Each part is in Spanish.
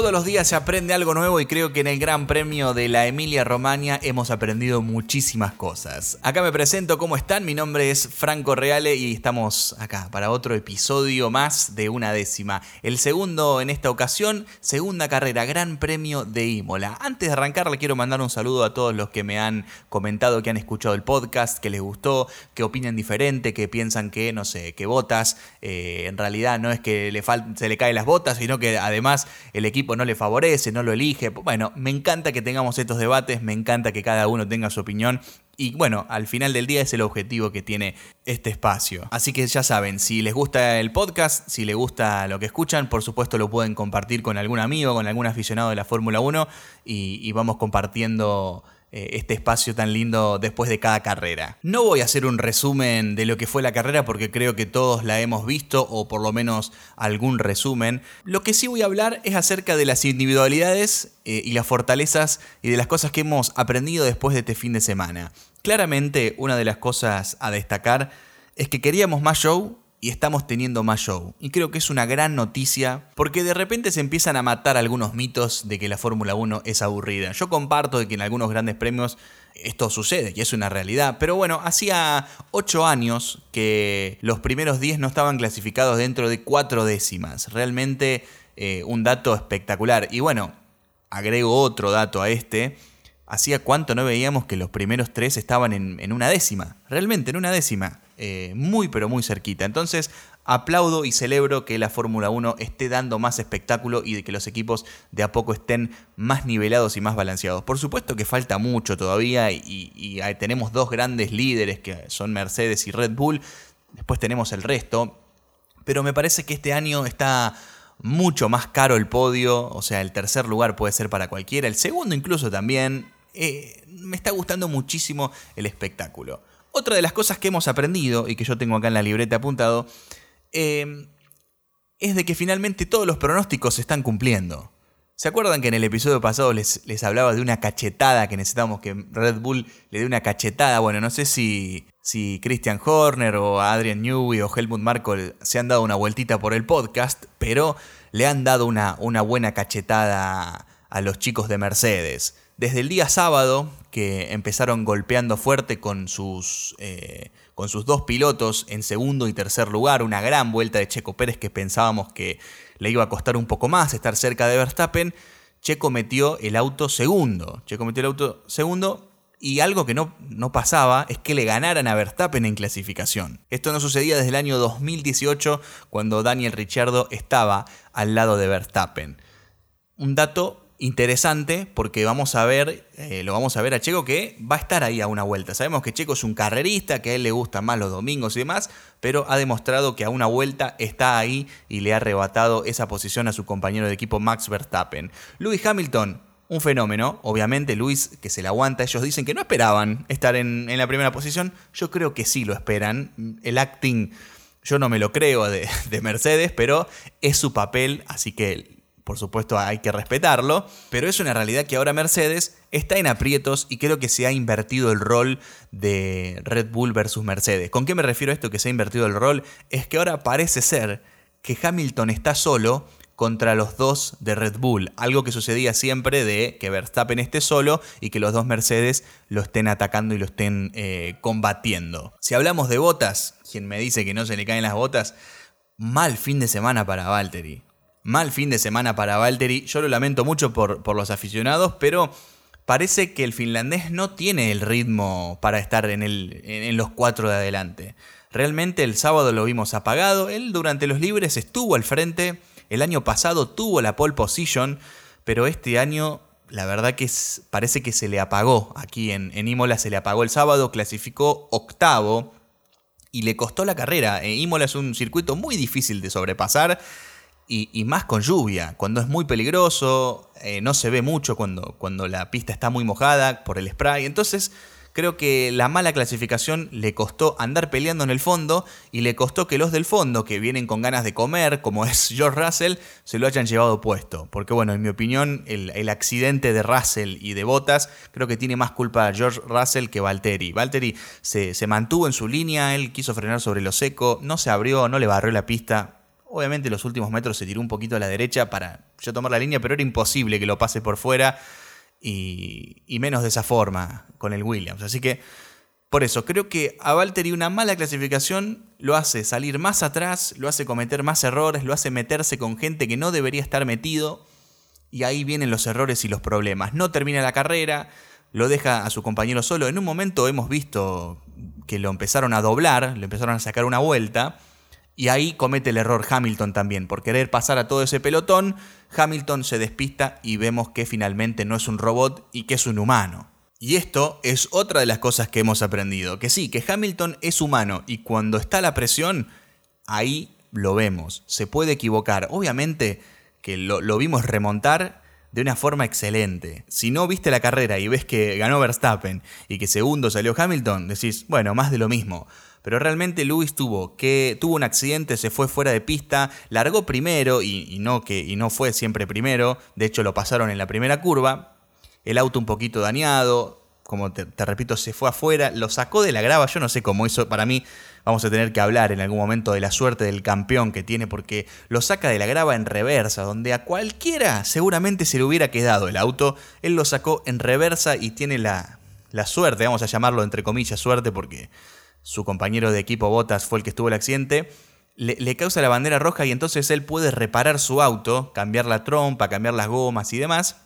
Todos los días se aprende algo nuevo y creo que en el Gran Premio de la Emilia Romagna hemos aprendido muchísimas cosas. Acá me presento, ¿cómo están? Mi nombre es Franco Reale y estamos acá para otro episodio más de una décima. El segundo en esta ocasión, segunda carrera, Gran Premio de Imola. Antes de arrancar le quiero mandar un saludo a todos los que me han comentado que han escuchado el podcast, que les gustó, que opinan diferente, que piensan que, no sé, que botas, eh, en realidad no es que se le caen las botas, sino que además el equipo no le favorece, no lo elige. Bueno, me encanta que tengamos estos debates, me encanta que cada uno tenga su opinión. Y bueno, al final del día es el objetivo que tiene este espacio. Así que ya saben, si les gusta el podcast, si les gusta lo que escuchan, por supuesto lo pueden compartir con algún amigo, con algún aficionado de la Fórmula 1 y, vamos compartiendo este espacio tan lindo después de cada carrera. No voy a hacer un resumen de lo que fue la carrera porque creo que todos la hemos visto o por lo menos algún resumen. Lo que sí voy a hablar es acerca de las individualidades eh, y las fortalezas y de las cosas que hemos aprendido después de este fin de semana. Claramente una de las cosas a destacar es que queríamos más show y estamos teniendo más show. Y creo que es una gran noticia porque de repente se empiezan a matar algunos mitos de que la Fórmula 1 es aburrida. Yo comparto de que en algunos grandes premios esto sucede y es una realidad. Pero bueno, hacía 8 años que los primeros 10 no estaban clasificados dentro de 4 décimas. Realmente eh, un dato espectacular. Y bueno, agrego otro dato a este. Hacía cuánto no veíamos que los primeros 3 estaban en una décima. Realmente en una décima. Eh, muy pero muy cerquita. Entonces aplaudo y celebro que la Fórmula 1 esté dando más espectáculo y de que los equipos de a poco estén más nivelados y más balanceados. Por supuesto que falta mucho todavía y, tenemos dos grandes líderes que son Mercedes y Red Bull. Después tenemos el resto. Pero me parece que este año está mucho más caro el podio, o sea, el tercer lugar puede ser para cualquiera, el segundo incluso también. Eh, me está gustando muchísimo el espectáculo. Otra de las cosas que hemos aprendido y que yo tengo acá en la libreta apuntado eh, es de que finalmente todos los pronósticos se están cumpliendo. ¿Se acuerdan que en el episodio pasado les, les, hablaba de una cachetada que necesitamos que Red Bull le dé una cachetada? Bueno, no sé si, si Christian Horner o Adrian Newey o Helmut Marko se han dado una vueltita por el podcast, pero le han dado una, una buena cachetada a los chicos de Mercedes. Desde el día sábado, que empezaron golpeando fuerte con sus, eh, con sus dos pilotos en segundo y tercer lugar, una gran vuelta de Checo Pérez que pensábamos que le iba a costar un poco más estar cerca de Verstappen, Checo metió el auto segundo. Checo metió el auto segundo y algo que no, no, pasaba es que le ganaran a Verstappen en clasificación. Esto no sucedía desde el año 2018 cuando Daniel Ricciardo estaba al lado de Verstappen. Un dato interesante porque vamos a ver, eh, lo vamos a ver a Checo que va a estar ahí a una vuelta. Sabemos que Checo es un carrerista, que a él le gustan más los domingos y demás, pero ha demostrado que a una vuelta está ahí y le ha arrebatado esa posición a su compañero de equipo Max Verstappen. Lewis Hamilton, un fenómeno, obviamente Luis que se le aguanta, ellos dicen que no esperaban estar en, la primera posición, yo creo que sí lo esperan, el acting... Yo no me lo creo de, de Mercedes, pero es su papel, así que por supuesto hay que respetarlo, pero es una realidad que ahora Mercedes está en aprietos y creo que se ha invertido el rol de Red Bull versus Mercedes. ¿Con qué me refiero a esto que se ha invertido el rol? Es que ahora parece ser que Hamilton está solo contra los dos de Red Bull, algo que sucedía siempre de que Verstappen esté solo y que los dos Mercedes lo estén atacando y lo estén eh, combatiendo. Si hablamos de botas, quien me dice que no se le caen las botas, mal fin de semana para Valtteri. Mal fin de semana para Valtteri. Yo lo lamento mucho por, por los aficionados, pero parece que el finlandés no tiene el ritmo para estar en, el, en, los cuatro de adelante. Realmente el sábado lo vimos apagado. Él durante los libres estuvo al frente. El año pasado tuvo la pole position, pero este año la verdad que parece que se le apagó. Aquí en, en, Imola se le apagó el sábado, clasificó octavo y le costó la carrera. Eh, Imola es un circuito muy difícil de sobrepasar y, más con lluvia, cuando es muy peligroso, eh, no se ve mucho cuando, cuando la pista está muy mojada por el spray. Entonces creo que la mala clasificación le costó andar peleando en el fondo y le costó que los del fondo, que vienen con ganas de comer, como es George Russell, se lo hayan llevado puesto. Porque bueno, en mi opinión, el, accidente de Russell y de Bottas creo que tiene más culpa George Russell que Valtteri. Valtteri se, se mantuvo en su línea, él quiso frenar sobre lo seco, no se abrió, no le barrió la pista Obviamente los últimos metros se tiró un poquito a la derecha para yo tomar la línea, pero era imposible que lo pase por fuera y, menos de esa forma con el Williams. Así que por eso, creo que a Valtteri una mala clasificación lo hace salir más atrás, lo hace cometer más errores, lo hace meterse con gente que no debería estar metido. Y ahí vienen los errores y los problemas. No termina la carrera, lo deja a su compañero solo. En un momento hemos visto que lo empezaron a doblar, le empezaron a sacar una vuelta. Y ahí comete el error Hamilton también. Por querer pasar a todo ese pelotón, Hamilton se despista y vemos que finalmente no es un robot y que es un humano. Y esto es otra de las cosas que hemos aprendido, que sí, que Hamilton es humano y cuando está la presión, ahí lo vemos, se puede equivocar. Obviamente que lo, vimos remontar de una forma excelente. Si no viste la carrera y ves que ganó Verstappen y que segundo salió Hamilton, decís, bueno, más de lo mismo. Pero realmente Lewis tuvo que tuvo un accidente, se fue fuera de pista, largó primero y, no que y no fue siempre primero. De hecho lo pasaron en la primera curva. El auto un poquito dañado, como te, repito, se fue afuera, lo sacó de la grava, yo no sé cómo hizo, para mí vamos a tener que hablar en algún momento de la suerte del campeón que tiene, porque lo saca de la grava en reversa, donde a cualquiera seguramente se le hubiera quedado el auto, él lo sacó en reversa y tiene la, la suerte, vamos a llamarlo entre comillas suerte, porque su compañero de equipo Botas fue el que estuvo el accidente, le, causa la bandera roja y entonces él puede reparar su auto, cambiar la trompa, cambiar las gomas y demás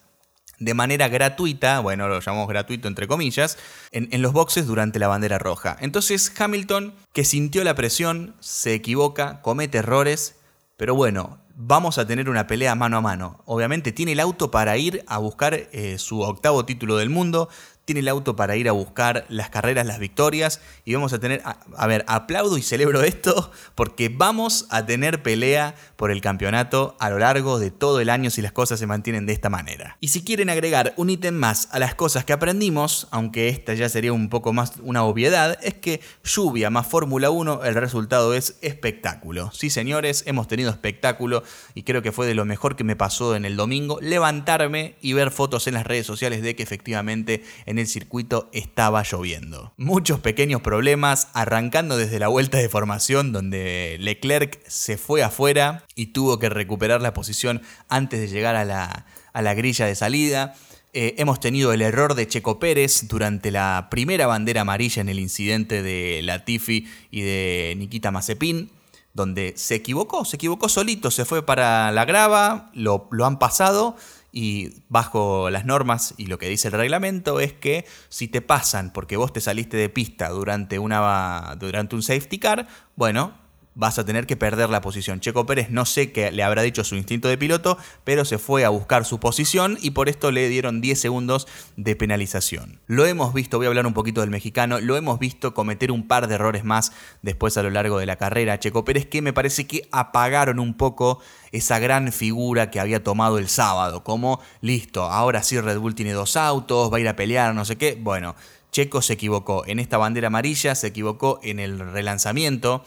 de manera gratuita, bueno, lo llamamos gratuito entre comillas, en, los boxes durante la bandera roja. Entonces Hamilton, que sintió la presión, se equivoca, comete errores, pero bueno, vamos a tener una pelea mano a mano. Obviamente tiene el auto para ir a buscar eh, su octavo título del mundo, tiene el auto para ir a buscar las carreras, las victorias y vamos a tener, a, ver, aplaudo y celebro esto porque vamos a tener pelea por el campeonato a lo largo de todo el año si las cosas se mantienen de esta manera. Y si quieren agregar un ítem más a las cosas que aprendimos, aunque esta ya sería un poco más una obviedad, es que lluvia más Fórmula 1, el resultado es espectáculo. Sí señores, hemos tenido espectáculo y creo que fue de lo mejor que me pasó en el domingo, levantarme y ver fotos en las redes sociales de que efectivamente en el circuito estaba lloviendo. Muchos pequeños problemas, arrancando desde la vuelta de formación donde Leclerc se fue afuera y tuvo que recuperar la posición antes de llegar a la, grilla de salida. Eh, hemos tenido el error de Checo Pérez durante la primera bandera amarilla en el incidente de Latifi y de Nikita Mazepin, donde se equivocó, se equivocó solito, se fue para la grava, lo han pasado y bajo las normas y lo que dice el reglamento es que si te pasan porque vos te saliste de pista durante, una, durante un safety car, bueno, vas a tener que perder la posición. Checo Pérez no sé qué le habrá dicho su instinto de piloto, pero se fue a buscar su posición y por esto le dieron 10 segundos de penalización. Lo hemos visto, voy a hablar un poquito del mexicano, lo hemos visto cometer un par de errores más después a lo largo de la carrera. Checo Pérez que me parece que apagaron un poco esa gran figura que había tomado el sábado, como listo, ahora sí Red Bull tiene dos autos, va a ir a pelear, no sé qué. Bueno, Checo se equivocó en esta bandera amarilla, se equivocó en el relanzamiento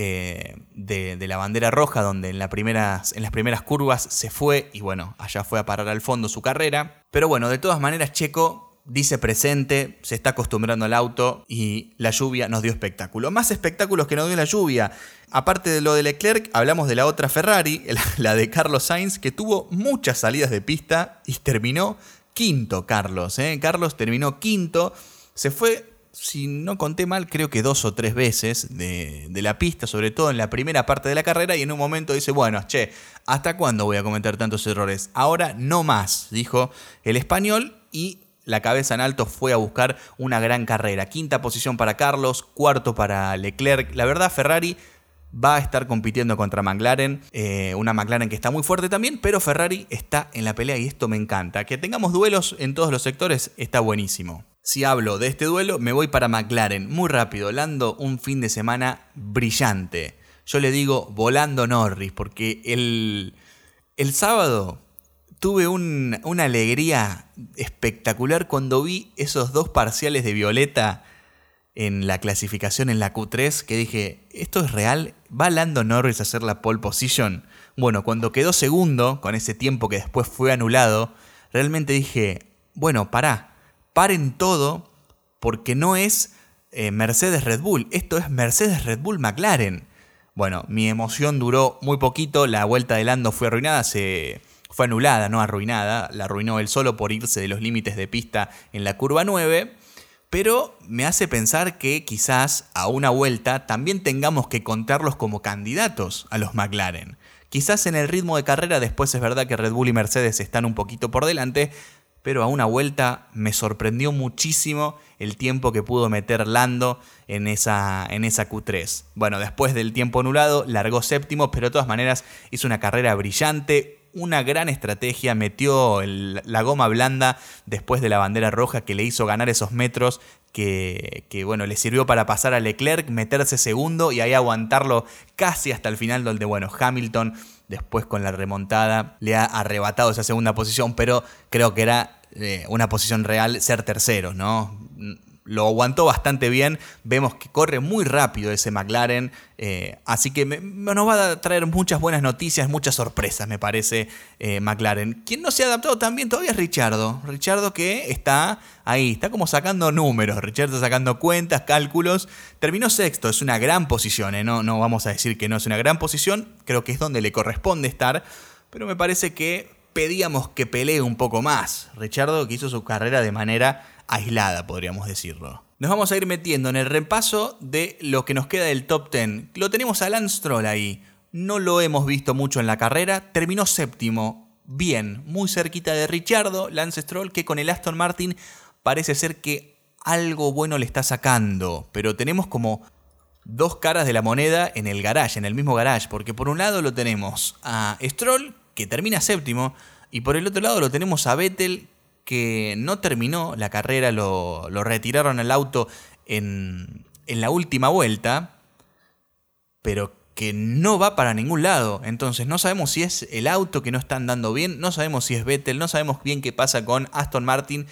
eh, de, la bandera roja, donde en, las primeras, en las primeras curvas se fue y bueno, allá fue a parar al fondo su carrera. Pero bueno, de todas maneras, Checo dice presente, se está acostumbrando al auto y la lluvia nos dio espectáculo. Más espectáculos que nos dio la lluvia. Aparte de lo de Leclerc, hablamos de la otra Ferrari, la de Carlos Sainz, que tuvo muchas salidas de pista y terminó quinto, Carlos. ¿eh? Carlos terminó quinto, se fue si no conté mal, creo que dos o tres veces de, la pista, sobre todo en la primera parte de la carrera, y en un momento dice, bueno, che, ¿hasta cuándo voy a cometer tantos errores? Ahora no más, dijo el español, y la cabeza en alto fue a buscar una gran carrera. Quinta posición para Carlos, cuarto para Leclerc. La verdad, Ferrari va a estar compitiendo contra McLaren, eh, una McLaren que está muy fuerte también, pero Ferrari está en la pelea y esto me encanta. Que tengamos duelos en todos los sectores está buenísimo. Si hablo de este duelo, me voy para McLaren. Muy rápido, Lando un fin de semana brillante. Yo le digo volando Norris, porque el, el sábado tuve una alegría espectacular cuando vi esos dos parciales de Violeta en la clasificación en la Q3, que dije, ¿esto es real? ¿Va Lando Norris a hacer la pole position? Bueno, cuando quedó segundo, con ese tiempo que después fue anulado, realmente dije, bueno, pará, paren todo porque no es eh, Mercedes Red Bull, esto es Mercedes Red Bull McLaren. Bueno, mi emoción duró muy poquito, la vuelta de Lando fue arruinada, se fue anulada, no arruinada, la arruinó él solo por irse de los límites de pista en la curva 9, pero me hace pensar que quizás a una vuelta también tengamos que contarlos como candidatos a los McLaren. Quizás en el ritmo de carrera después es verdad que Red Bull y Mercedes están un poquito por delante, pero a una vuelta me sorprendió muchísimo el tiempo que pudo meter Lando en esa, en esa Q3. Bueno, después del tiempo anulado, largó séptimo, pero de todas maneras hizo una carrera brillante, una gran estrategia, metió la goma blanda después de la bandera roja que le hizo ganar esos metros que, bueno, le sirvió para pasar a Leclerc, meterse segundo y ahí aguantarlo casi hasta el final donde, bueno, Hamilton después con la remontada le ha arrebatado esa segunda posición, pero creo que era eh, una posición real ser tercero, ¿no? Lo aguantó bastante bien. Vemos que corre muy rápido ese McLaren. Eh, así que nos va a traer muchas buenas noticias, muchas sorpresas, me parece, eh, McLaren. Quien no se ha adaptado también todavía es Richardo. Richardo que está ahí, está como sacando números. Richardo sacando cuentas, cálculos. Terminó sexto, es una gran posición. ¿eh? No, no vamos a decir que no es una gran posición. Creo que es donde le corresponde estar. Pero me parece que pedíamos que pelee un poco más. Richardo que hizo su carrera de manera aislada, podríamos decirlo. Nos vamos a ir metiendo en el repaso de lo que nos queda del top 10. Lo tenemos a Lance Stroll ahí. No lo hemos visto mucho en la carrera. Terminó séptimo. Bien, muy cerquita de Richardo, Lance Stroll, que con el Aston Martin parece ser que algo bueno le está sacando. Pero tenemos como dos caras de la moneda en el garage, en el mismo garage. Porque por un lado lo tenemos a Stroll, que termina séptimo. Y por el otro lado lo tenemos a Vettel, que no terminó la carrera, lo, retiraron al auto en, en la última vuelta, pero que no va para ningún lado. Entonces no sabemos si es el auto que no están dando bien, no sabemos si es Vettel, no sabemos bien qué pasa con Aston Martin,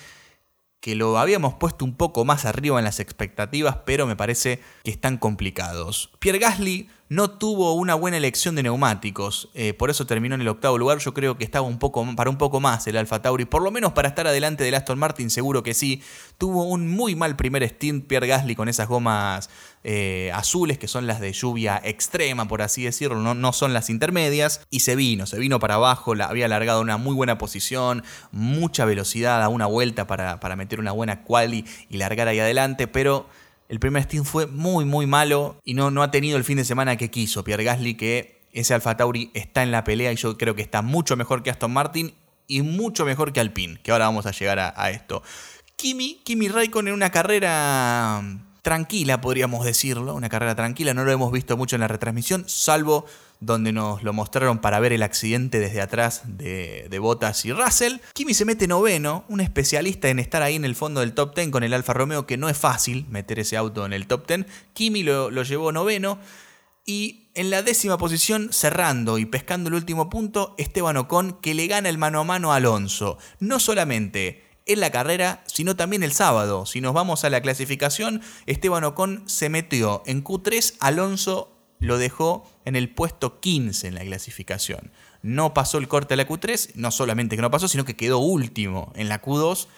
que lo habíamos puesto un poco más arriba en las expectativas, pero me parece que están complicados. Pierre Gasly no tuvo una buena elección de neumáticos, eh, por eso terminó en el octavo lugar. Yo creo que estaba un poco, para un poco más el Alfa Tauri, por lo menos para estar adelante del Aston Martin, seguro que sí. Tuvo un muy mal primer stint Pierre Gasly con esas gomas eh, azules, que son las de lluvia extrema, por así decirlo, no, no, son las intermedias, y se vino, se vino para abajo, la, había alargado una muy buena posición, mucha velocidad a una vuelta para, para meter una buena quali y largar ahí adelante, pero el primer Steam fue muy, muy malo y no, no ha tenido el fin de semana que quiso. Pierre Gasly, que ese Alfa Tauri está en la pelea y yo creo que está mucho mejor que Aston Martin y mucho mejor que Alpine, que ahora vamos a llegar a, esto. Kimi, Kimi Raikkonen en una carrera tranquila, podríamos decirlo, una carrera tranquila, no lo hemos visto mucho en la retransmisión, salvo donde nos lo mostraron para ver el accidente desde atrás de, de Bottas y Russell. Kimi se mete noveno, un especialista en estar ahí en el fondo del top 10 con el Alfa Romeo, que no es fácil meter ese auto en el top 10. Kimi lo, lo llevó noveno. Y en la décima posición, cerrando y pescando el último punto, Esteban Ocon, que le gana el mano a mano a Alonso. No solamente en la carrera, sino también el sábado. Si nos vamos a la clasificación, Esteban Ocon se metió en Q3, Alonso lo dejó en el puesto 15 en la clasificación. No pasó el corte a la Q3, no solamente que no pasó, sino que quedó último en la Q2.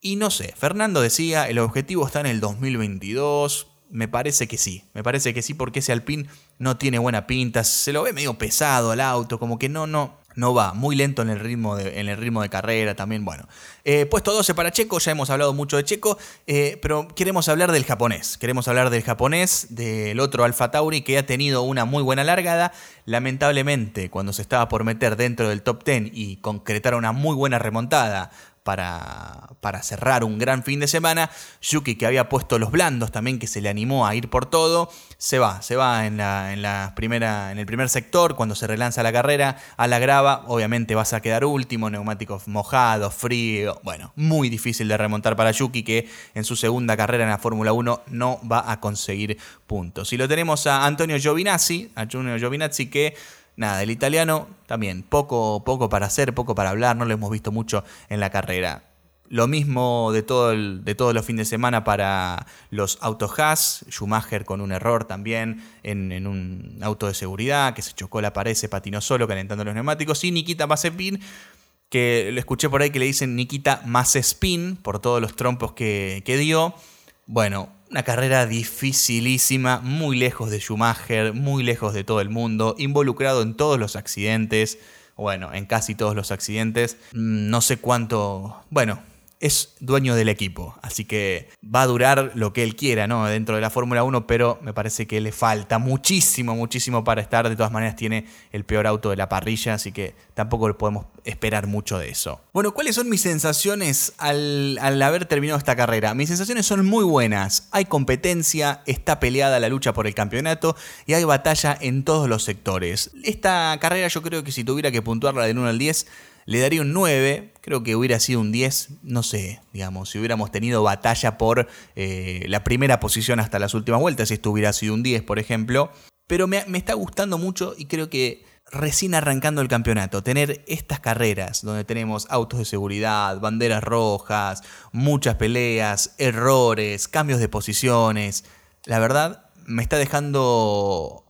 Y no sé, Fernando decía, el objetivo está en el 2022. Me parece que sí, me parece que sí porque ese Alpine no tiene buena pinta, se lo ve medio pesado al auto, como que no, no, no va, muy lento en el ritmo de, en el ritmo de carrera también. Bueno, eh, puesto 12 para Checo, ya hemos hablado mucho de Checo, eh, pero queremos hablar del japonés. Queremos hablar del japonés, del otro Alfa Tauri que ha tenido una muy buena largada. Lamentablemente, cuando se estaba por meter dentro del top 10 y concretar una muy buena remontada para, para, cerrar un gran fin de semana. Yuki, que había puesto los blandos también, que se le animó a ir por todo, se va, se va en, la, en, en el primer sector, cuando se relanza la carrera, a la grava, obviamente vas a quedar último, neumáticos mojados, frío, bueno, muy difícil de remontar para Yuki, que en su segunda carrera en la Fórmula 1 no va a conseguir puntos. Y lo tenemos a Antonio Giovinazzi, a Antonio Giovinazzi que nada, el italiano también, poco, poco para hacer, poco para hablar, no lo hemos visto mucho en la carrera. Lo mismo de, todo de todos los fines de semana para los autos Schumacher con un error también en, un auto de seguridad, que se chocó la pared, se patinó solo calentando los neumáticos, y Nikita Mazepin, que lo escuché por ahí que le dicen Nikita Mazespin por todos los trompos que, que dio. Bueno, Una carrera dificilísima, muy lejos de Schumacher, muy lejos de todo el mundo, involucrado en todos los accidentes, bueno, en casi todos los accidentes. Mm, no sé cuánto, bueno, es dueño del equipo, así que va a durar lo que él quiera, ¿no? Dentro de la Fórmula 1, pero me parece que le falta muchísimo, muchísimo para estar. De todas maneras, tiene el peor auto de la parrilla, así que tampoco le podemos esperar mucho de eso. Bueno, ¿cuáles son mis sensaciones al, al haber terminado esta carrera? Mis sensaciones son muy buenas. Hay competencia, está peleada la lucha por el campeonato y hay batalla en todos los sectores. Esta carrera yo creo que si tuviera que puntuarla del 1 al 10, le daría un 9, creo que hubiera sido un 10, no sé, digamos, si hubiéramos tenido batalla por eh, la primera posición hasta las últimas vueltas, si esto hubiera sido un 10, por ejemplo. Pero me, me está gustando mucho y creo que recién arrancando el campeonato, tener estas carreras donde tenemos autos de seguridad, banderas rojas, muchas peleas, errores, cambios de posiciones, la verdad me está dejando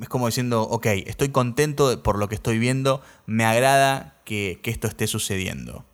es como diciendo, ok, estoy contento por lo que estoy viendo, me agrada que, esto esté sucediendo.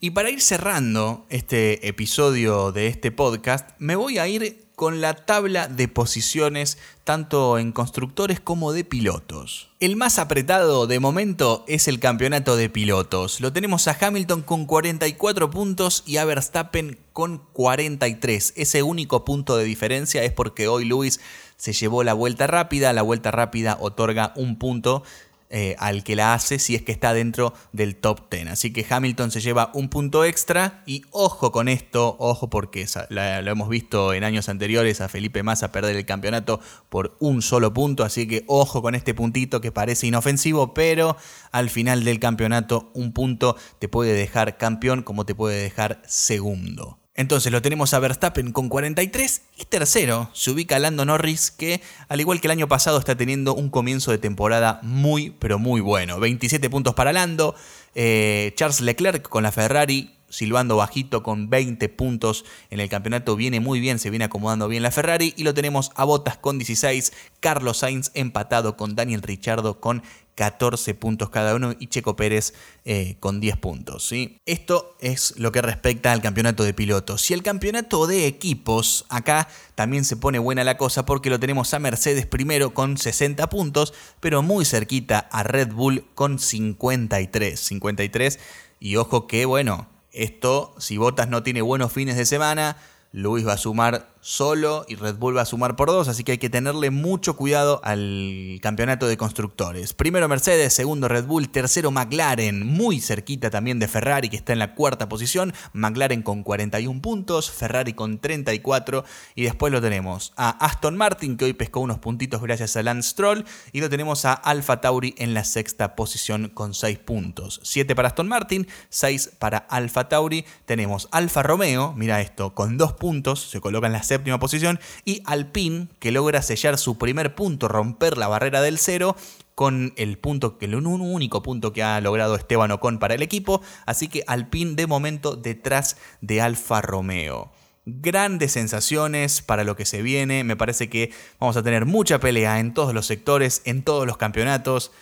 Y para ir cerrando este episodio de este podcast, me voy a ir con la tabla de posiciones tanto en constructores como de pilotos. El más apretado de momento es el campeonato de pilotos. Lo tenemos a Hamilton con 44 puntos y a Verstappen con 43. Ese único punto de diferencia es porque hoy Luis se llevó la vuelta rápida. La vuelta rápida otorga un punto eh, al que la hace si es que está dentro del top 10. Así que Hamilton se lleva un punto extra y ojo con esto, ojo porque lo hemos visto en años anteriores a Felipe Massa perder el campeonato por un solo punto, así que ojo con este puntito que parece inofensivo, pero al final del campeonato un punto te puede dejar campeón como te puede dejar segundo. Entonces lo tenemos a Verstappen con 43 y tercero se ubica Lando Norris que al igual que el año pasado está teniendo un comienzo de temporada muy pero muy bueno. 27 puntos para Lando, eh, Charles Leclerc con la Ferrari silbando bajito con 20 puntos en el campeonato. Viene muy bien, se viene acomodando bien la Ferrari. Y lo tenemos a Bottas con 16, Carlos Sainz empatado con Daniel Richardo con 14 puntos cada uno y Checo Pérez eh, con 10 puntos. ¿sí? Esto es lo que respecta al campeonato de pilotos. Y el campeonato de equipos, acá también se pone buena la cosa porque lo tenemos a Mercedes primero con 60 puntos, pero muy cerquita a Red Bull con 53. 53 y ojo que bueno, esto si Bottas no tiene buenos fines de semana, Luis va a sumar solo y Red Bull va a sumar por dos, así que hay que tenerle mucho cuidado al campeonato de constructores. Primero Mercedes, segundo Red Bull, tercero McLaren, muy cerquita también de Ferrari que está en la cuarta posición, McLaren con 41 puntos, Ferrari con 34 y después lo tenemos a Aston Martin que hoy pescó unos puntitos gracias a Lance Stroll y lo tenemos a Alfa Tauri en la sexta posición con 6 puntos. 7 para Aston Martin, 6 para Alfa Tauri, tenemos Alfa Romeo, mira esto, con 2 puntos, se coloca en la séptima posición, y Alpine, que logra sellar su primer punto, romper la barrera del cero, con el punto, el único punto que ha logrado Esteban Ocon para el equipo, así que Alpine de momento detrás de Alfa Romeo. Grandes sensaciones para lo que se viene. Me parece que vamos a tener mucha pelea en todos los sectores, en todos los campeonatos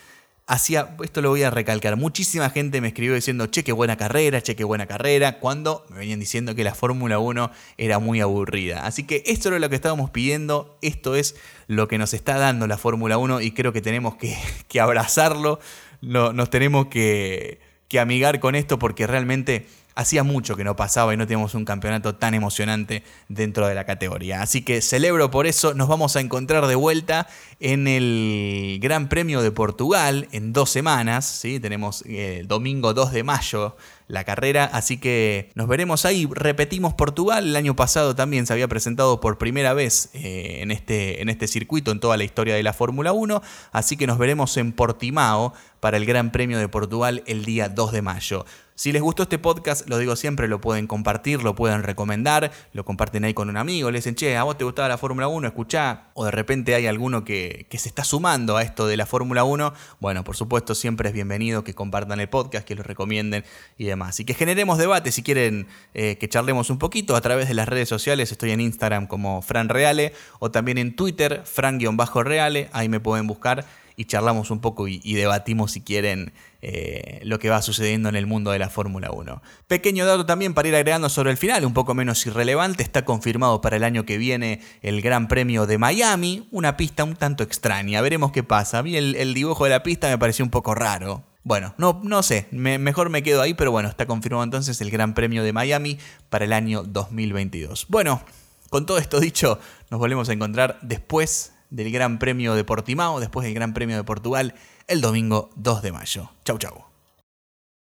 hacía, esto lo voy a recalcar, muchísima gente me escribió diciendo, che, qué buena carrera, che, qué buena carrera, cuando me venían diciendo que la Fórmula 1 era muy aburrida. Así que esto era lo que estábamos pidiendo, esto es lo que nos está dando la Fórmula 1 y creo que tenemos que, abrazarlo, nos tenemos que amigar con esto porque realmente Hacía mucho que no pasaba y no teníamos un campeonato tan emocionante dentro de la categoría. Así que celebro por eso. Nos vamos a encontrar de vuelta en el Gran Premio de Portugal en dos semanas. ¿sí? Tenemos el eh, domingo 2 de mayo la carrera, así que nos veremos ahí. Repetimos Portugal, el año pasado también se había presentado por primera vez eh, en, este, en este circuito, en toda la historia de la Fórmula 1, así que nos veremos en Portimao para el Gran Premio de Portugal el día 2 de mayo. Si les gustó este podcast, lo digo siempre, lo pueden compartir, lo pueden recomendar, lo comparten ahí con un amigo, le dicen, che, a vos te gustaba la Fórmula 1, escuchá, o de repente hay alguno que, se está sumando a esto de la Fórmula 1, bueno, por supuesto siempre es bienvenido que compartan el podcast, que lo recomienden y demás. Y que generemos debate, si quieren eh, que charlemos un poquito a través de las redes sociales, estoy en Instagram como Fran Reale, o también en Twitter, Fran-Reale, ahí me pueden buscar y charlamos un poco y, debatimos si quieren eh, lo que va sucediendo en el mundo de la Fórmula 1. Pequeño dato también para ir agregando sobre el final, un poco menos irrelevante, está confirmado para el año que viene el Gran Premio de Miami, una pista un tanto extraña, veremos qué pasa. A mí el, dibujo de la pista me pareció un poco raro. Bueno, no, no sé, mejor me quedo ahí, pero bueno, está confirmado entonces el Gran Premio de Miami para el año 2022. Bueno, con todo esto dicho, nos volvemos a encontrar después del Gran Premio de Portimao, después del Gran Premio de Portugal, el domingo 2 de mayo. Chau, chau.